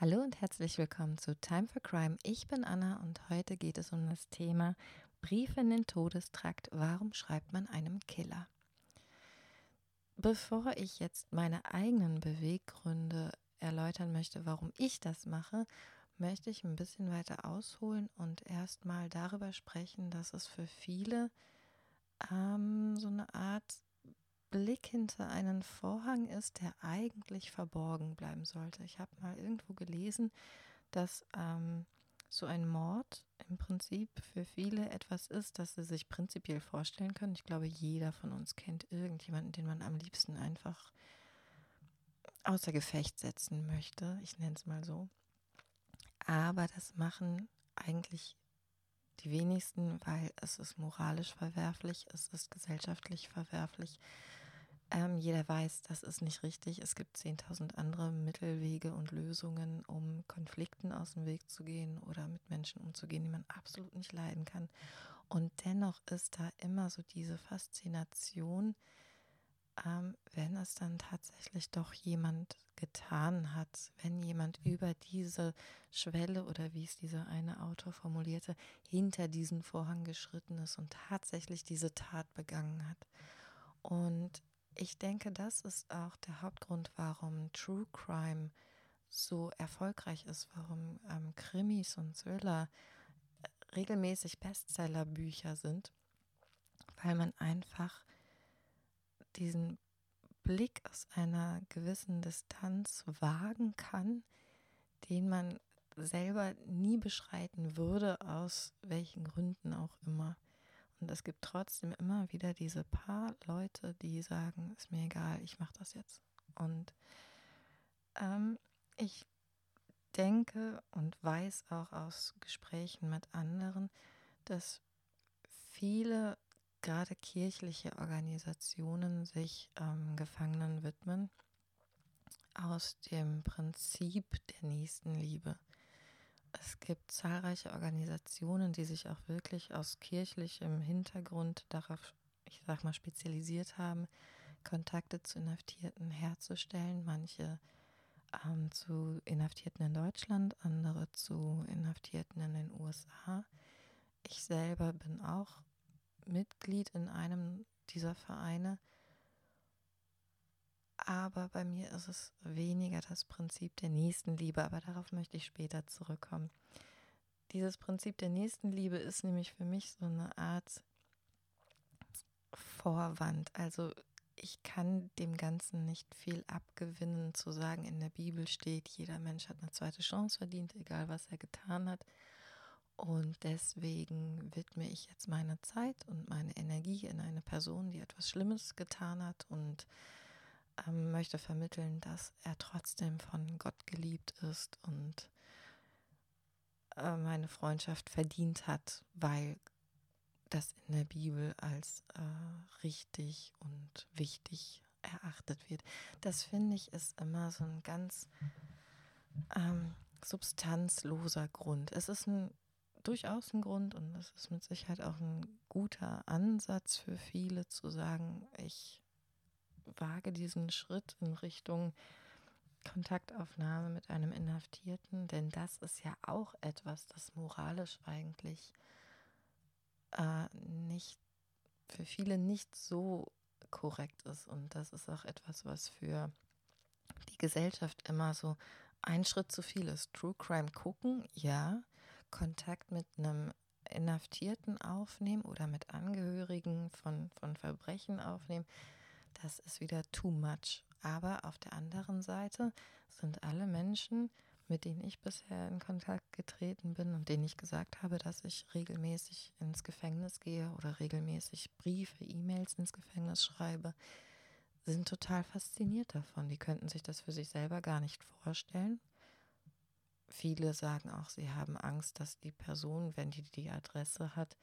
Hallo und herzlich willkommen zu Time for Crime. Ich bin Anna und heute geht es um das Thema Briefe in den Todestrakt. Warum schreibt man einem Killer? Bevor ich jetzt meine eigenen Beweggründe erläutern möchte, warum ich das mache, möchte ich ein bisschen weiter ausholen und erstmal darüber sprechen, dass es für viele ähm, so eine Art Blick hinter einen Vorhang ist, der eigentlich verborgen bleiben sollte. Ich habe mal irgendwo gelesen, dass ähm, so ein Mord im Prinzip für viele etwas ist, das sie sich prinzipiell vorstellen können. Ich glaube, jeder von uns kennt irgendjemanden, den man am liebsten einfach außer Gefecht setzen möchte. Ich nenne es mal so. Aber das machen eigentlich die wenigsten, weil es ist moralisch verwerflich, es ist gesellschaftlich verwerflich. Ähm, jeder weiß, das ist nicht richtig. Es gibt 10.000 andere Mittelwege und Lösungen, um Konflikten aus dem Weg zu gehen oder mit Menschen umzugehen, die man absolut nicht leiden kann. Und dennoch ist da immer so diese Faszination, ähm, wenn es dann tatsächlich doch jemand getan hat, wenn jemand über diese Schwelle oder wie es dieser eine Autor formulierte, hinter diesen Vorhang geschritten ist und tatsächlich diese Tat begangen hat. Und ich denke, das ist auch der Hauptgrund, warum True Crime so erfolgreich ist, warum ähm, Krimis und Thriller äh, regelmäßig Bestsellerbücher sind, weil man einfach diesen Blick aus einer gewissen Distanz wagen kann, den man selber nie beschreiten würde, aus welchen Gründen auch immer. Und es gibt trotzdem immer wieder diese paar Leute, die sagen, ist mir egal, ich mache das jetzt. Und ähm, ich denke und weiß auch aus Gesprächen mit anderen, dass viele, gerade kirchliche Organisationen, sich ähm, Gefangenen widmen aus dem Prinzip der Nächstenliebe. Es gibt zahlreiche Organisationen, die sich auch wirklich aus kirchlichem Hintergrund darauf, ich sag mal, spezialisiert haben, Kontakte zu Inhaftierten herzustellen. Manche ähm, zu Inhaftierten in Deutschland, andere zu Inhaftierten in den USA. Ich selber bin auch Mitglied in einem dieser Vereine aber bei mir ist es weniger das Prinzip der Nächstenliebe, aber darauf möchte ich später zurückkommen. Dieses Prinzip der Nächstenliebe ist nämlich für mich so eine Art Vorwand. Also ich kann dem Ganzen nicht viel abgewinnen, zu sagen, in der Bibel steht, jeder Mensch hat eine zweite Chance verdient, egal was er getan hat. Und deswegen widme ich jetzt meine Zeit und meine Energie in eine Person, die etwas Schlimmes getan hat und ähm, möchte vermitteln, dass er trotzdem von Gott geliebt ist und äh, meine Freundschaft verdient hat, weil das in der Bibel als äh, richtig und wichtig erachtet wird. Das finde ich ist immer so ein ganz ähm, substanzloser Grund. Es ist ein durchaus ein Grund und es ist mit Sicherheit auch ein guter Ansatz für viele zu sagen, ich wage diesen Schritt in Richtung Kontaktaufnahme mit einem Inhaftierten, denn das ist ja auch etwas, das moralisch eigentlich äh, nicht für viele nicht so korrekt ist. Und das ist auch etwas, was für die Gesellschaft immer so ein Schritt zu viel ist. True Crime gucken, ja. Kontakt mit einem Inhaftierten aufnehmen oder mit Angehörigen von, von Verbrechen aufnehmen, das ist wieder too much. Aber auf der anderen Seite sind alle Menschen, mit denen ich bisher in Kontakt getreten bin und denen ich gesagt habe, dass ich regelmäßig ins Gefängnis gehe oder regelmäßig Briefe, E-Mails ins Gefängnis schreibe, sind total fasziniert davon. Die könnten sich das für sich selber gar nicht vorstellen. Viele sagen auch, sie haben Angst, dass die Person, wenn die die Adresse hat,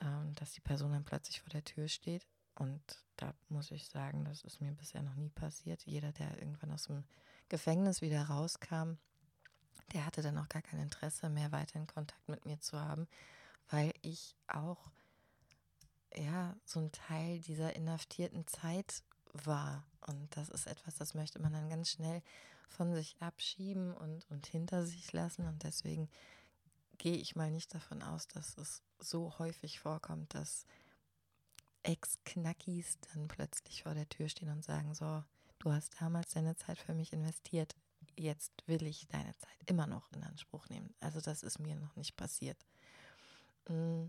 ähm, dass die Person dann plötzlich vor der Tür steht. Und da muss ich sagen, das ist mir bisher noch nie passiert. Jeder, der irgendwann aus dem Gefängnis wieder rauskam, der hatte dann auch gar kein Interesse mehr, weiter in Kontakt mit mir zu haben, weil ich auch ja so ein Teil dieser inhaftierten Zeit war. Und das ist etwas, das möchte man dann ganz schnell von sich abschieben und, und hinter sich lassen. Und deswegen gehe ich mal nicht davon aus, dass es so häufig vorkommt, dass Ex-Knackis dann plötzlich vor der Tür stehen und sagen, so, du hast damals deine Zeit für mich investiert, jetzt will ich deine Zeit immer noch in Anspruch nehmen. Also das ist mir noch nicht passiert. Mm.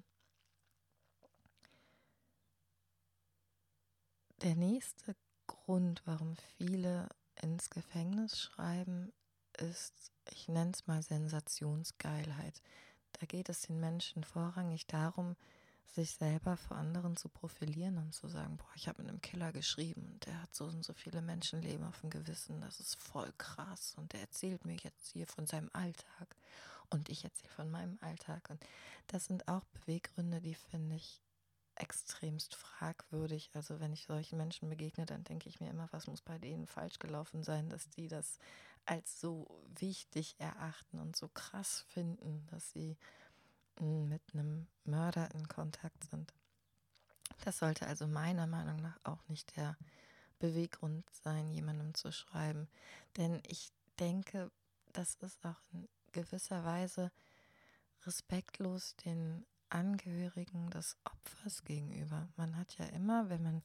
Der nächste Grund, warum viele ins Gefängnis schreiben, ist, ich nenne es mal Sensationsgeilheit. Da geht es den Menschen vorrangig darum, sich selber vor anderen zu profilieren und zu sagen, boah, ich habe mit einem Killer geschrieben und der hat so und so viele Menschenleben auf dem Gewissen, das ist voll krass und der erzählt mir jetzt hier von seinem Alltag und ich erzähle von meinem Alltag und das sind auch Beweggründe, die finde ich extremst fragwürdig. Also wenn ich solchen Menschen begegne, dann denke ich mir immer, was muss bei denen falsch gelaufen sein, dass die das als so wichtig erachten und so krass finden, dass sie mit einem Mörder in Kontakt sind. Das sollte also meiner Meinung nach auch nicht der Beweggrund sein, jemandem zu schreiben. Denn ich denke, das ist auch in gewisser Weise respektlos den Angehörigen des Opfers gegenüber. Man hat ja immer, wenn man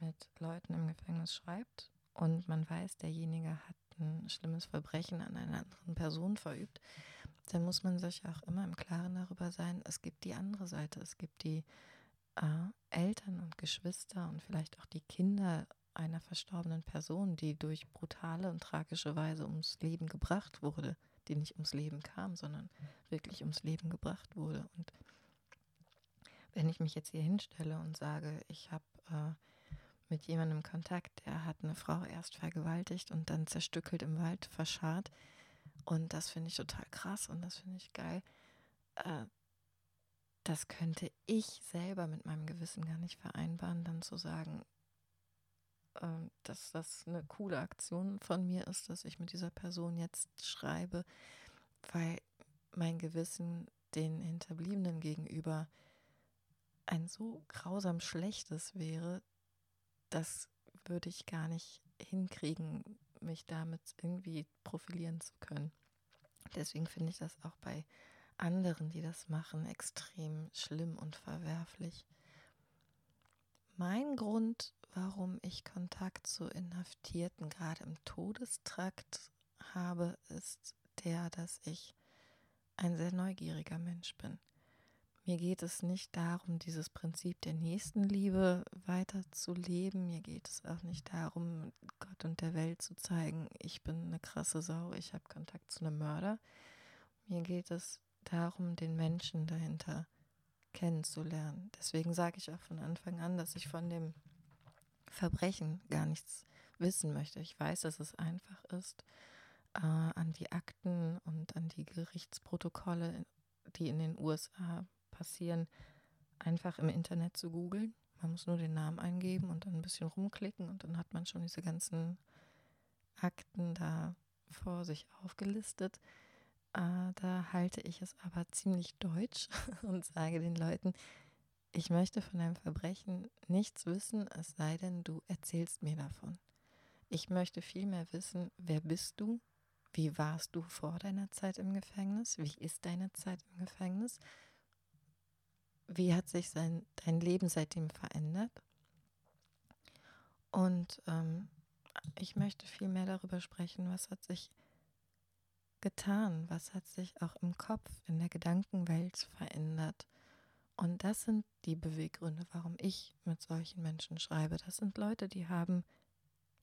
mit Leuten im Gefängnis schreibt und man weiß, derjenige hat ein schlimmes Verbrechen an einer anderen Person verübt, dann muss man sich auch immer im Klaren darüber sein, es gibt die andere Seite, es gibt die äh, Eltern und Geschwister und vielleicht auch die Kinder einer verstorbenen Person, die durch brutale und tragische Weise ums Leben gebracht wurde, die nicht ums Leben kam, sondern wirklich ums Leben gebracht wurde. Und wenn ich mich jetzt hier hinstelle und sage, ich habe äh, mit jemandem Kontakt, der hat eine Frau erst vergewaltigt und dann zerstückelt im Wald verscharrt, und das finde ich total krass und das finde ich geil. Äh, das könnte ich selber mit meinem Gewissen gar nicht vereinbaren, dann zu sagen, äh, dass das eine coole Aktion von mir ist, dass ich mit dieser Person jetzt schreibe, weil mein Gewissen den Hinterbliebenen gegenüber ein so grausam schlechtes wäre, das würde ich gar nicht hinkriegen, mich damit irgendwie profilieren zu können. Deswegen finde ich das auch bei anderen, die das machen, extrem schlimm und verwerflich. Mein Grund, warum ich Kontakt zu Inhaftierten gerade im Todestrakt habe, ist der, dass ich ein sehr neugieriger Mensch bin. Mir geht es nicht darum, dieses Prinzip der Nächstenliebe weiterzuleben. Mir geht es auch nicht darum, Gott und der Welt zu zeigen, ich bin eine krasse Sau, ich habe Kontakt zu einem Mörder. Mir geht es darum, den Menschen dahinter kennenzulernen. Deswegen sage ich auch von Anfang an, dass ich von dem Verbrechen gar nichts wissen möchte. Ich weiß, dass es einfach ist, äh, an die Akten und an die Gerichtsprotokolle, die in den USA passieren, einfach im Internet zu googeln. Man muss nur den Namen eingeben und dann ein bisschen rumklicken und dann hat man schon diese ganzen Akten da vor sich aufgelistet. Äh, da halte ich es aber ziemlich deutsch und sage den Leuten, ich möchte von einem Verbrechen nichts wissen, es sei denn, du erzählst mir davon. Ich möchte vielmehr wissen, wer bist du? Wie warst du vor deiner Zeit im Gefängnis? Wie ist deine Zeit im Gefängnis? Wie hat sich sein, dein Leben seitdem verändert? Und ähm, ich möchte viel mehr darüber sprechen, was hat sich getan, was hat sich auch im Kopf, in der Gedankenwelt verändert. Und das sind die Beweggründe, warum ich mit solchen Menschen schreibe. Das sind Leute, die haben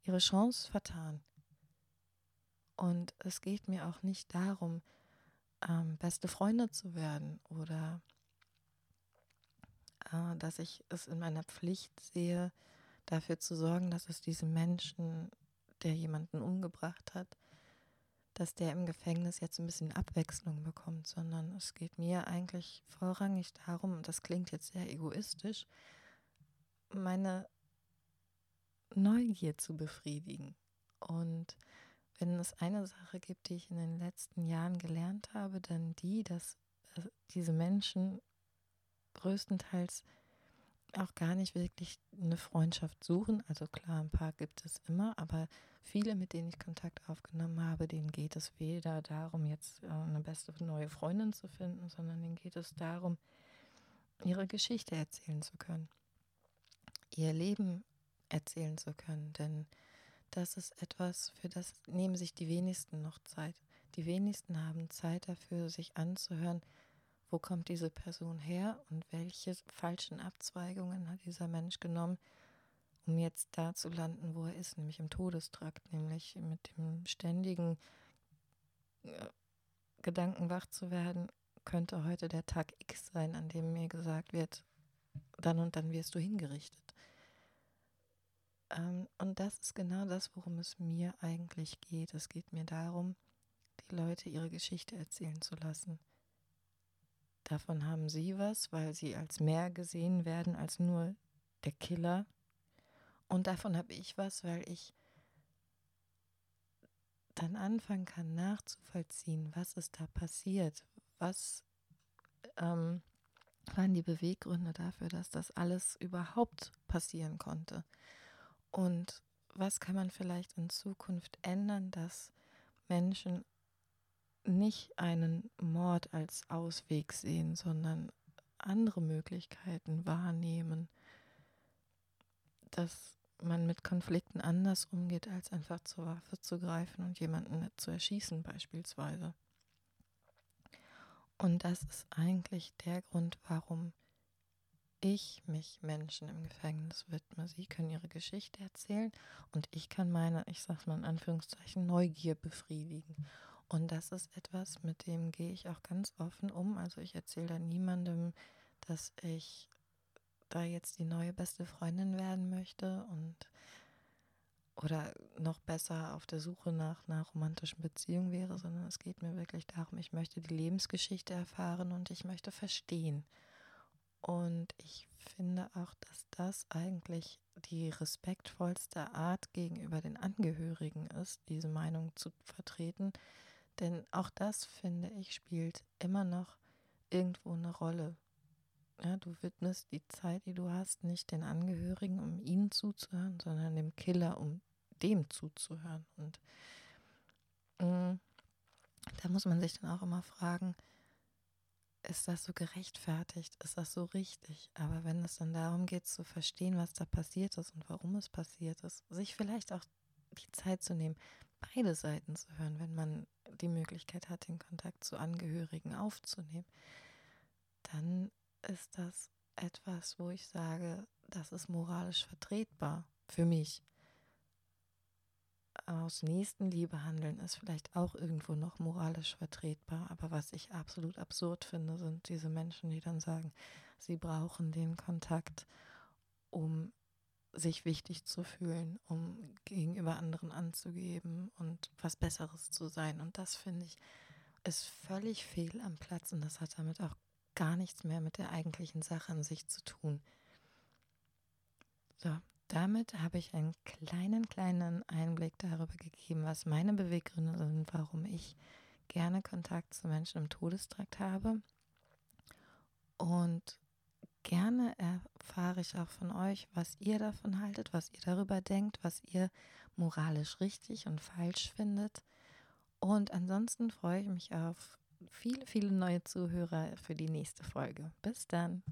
ihre Chance vertan. Und es geht mir auch nicht darum, ähm, beste Freunde zu werden oder dass ich es in meiner Pflicht sehe, dafür zu sorgen, dass es diesem Menschen, der jemanden umgebracht hat, dass der im Gefängnis jetzt ein bisschen Abwechslung bekommt, sondern es geht mir eigentlich vorrangig darum, und das klingt jetzt sehr egoistisch, meine Neugier zu befriedigen. Und wenn es eine Sache gibt, die ich in den letzten Jahren gelernt habe, dann die, dass äh, diese Menschen größtenteils auch gar nicht wirklich eine Freundschaft suchen. Also klar, ein paar gibt es immer, aber viele, mit denen ich Kontakt aufgenommen habe, denen geht es weder darum, jetzt äh, eine beste neue Freundin zu finden, sondern denen geht es darum, ihre Geschichte erzählen zu können, ihr Leben erzählen zu können. Denn das ist etwas, für das nehmen sich die wenigsten noch Zeit. Die wenigsten haben Zeit dafür, sich anzuhören, wo kommt diese Person her und welche falschen Abzweigungen hat dieser Mensch genommen, um jetzt da zu landen, wo er ist, nämlich im Todestrakt, nämlich mit dem ständigen äh, Gedanken wach zu werden, könnte heute der Tag X sein, an dem mir gesagt wird, dann und dann wirst du hingerichtet. Ähm, und das ist genau das, worum es mir eigentlich geht. Es geht mir darum, die Leute ihre Geschichte erzählen zu lassen. Davon haben sie was, weil sie als mehr gesehen werden als nur der Killer. Und davon habe ich was, weil ich dann anfangen kann nachzuvollziehen, was ist da passiert, was ähm, waren die Beweggründe dafür, dass das alles überhaupt passieren konnte. Und was kann man vielleicht in Zukunft ändern, dass Menschen nicht einen Mord als Ausweg sehen, sondern andere Möglichkeiten wahrnehmen, dass man mit Konflikten anders umgeht, als einfach zur Waffe zu greifen und jemanden zu erschießen beispielsweise. Und das ist eigentlich der Grund, warum ich mich Menschen im Gefängnis widme. Sie können ihre Geschichte erzählen und ich kann meine, ich sage mal in Anführungszeichen, Neugier befriedigen. Und das ist etwas, mit dem gehe ich auch ganz offen um. Also ich erzähle da niemandem, dass ich da jetzt die neue beste Freundin werden möchte und oder noch besser auf der Suche nach einer romantischen Beziehung wäre, sondern es geht mir wirklich darum, ich möchte die Lebensgeschichte erfahren und ich möchte verstehen. Und ich finde auch, dass das eigentlich die respektvollste Art gegenüber den Angehörigen ist, diese Meinung zu vertreten. Denn auch das, finde ich, spielt immer noch irgendwo eine Rolle. Ja, du widmest die Zeit, die du hast, nicht den Angehörigen, um ihnen zuzuhören, sondern dem Killer, um dem zuzuhören. Und mh, mm, da muss man sich dann auch immer fragen, ist das so gerechtfertigt? Ist das so richtig? Aber wenn es dann darum geht, zu verstehen, was da passiert ist und warum es passiert ist, sich vielleicht auch die Zeit zu nehmen, beide Seiten zu hören, wenn man die Möglichkeit hat, den Kontakt zu Angehörigen aufzunehmen, dann ist das etwas, wo ich sage, das ist moralisch vertretbar für mich aus Nächstenliebe handeln ist vielleicht auch irgendwo noch moralisch vertretbar. Aber was ich absolut absurd finde, sind diese Menschen, die dann sagen, sie brauchen den Kontakt, um sich wichtig zu fühlen, um gegenüber anderen anzugeben und was Besseres zu sein. Und das finde ich ist völlig fehl am Platz und das hat damit auch gar nichts mehr mit der eigentlichen Sache an sich zu tun. So, damit habe ich einen kleinen, kleinen Einblick darüber gegeben, was meine Beweggründe sind, warum ich gerne Kontakt zu Menschen im Todestrakt habe. Und gerne erfahre ich auch von euch, was ihr davon haltet, was ihr darüber denkt, was ihr moralisch richtig und falsch findet. Und ansonsten freue ich mich auf viele, viele neue Zuhörer für die nächste Folge. Bis dann.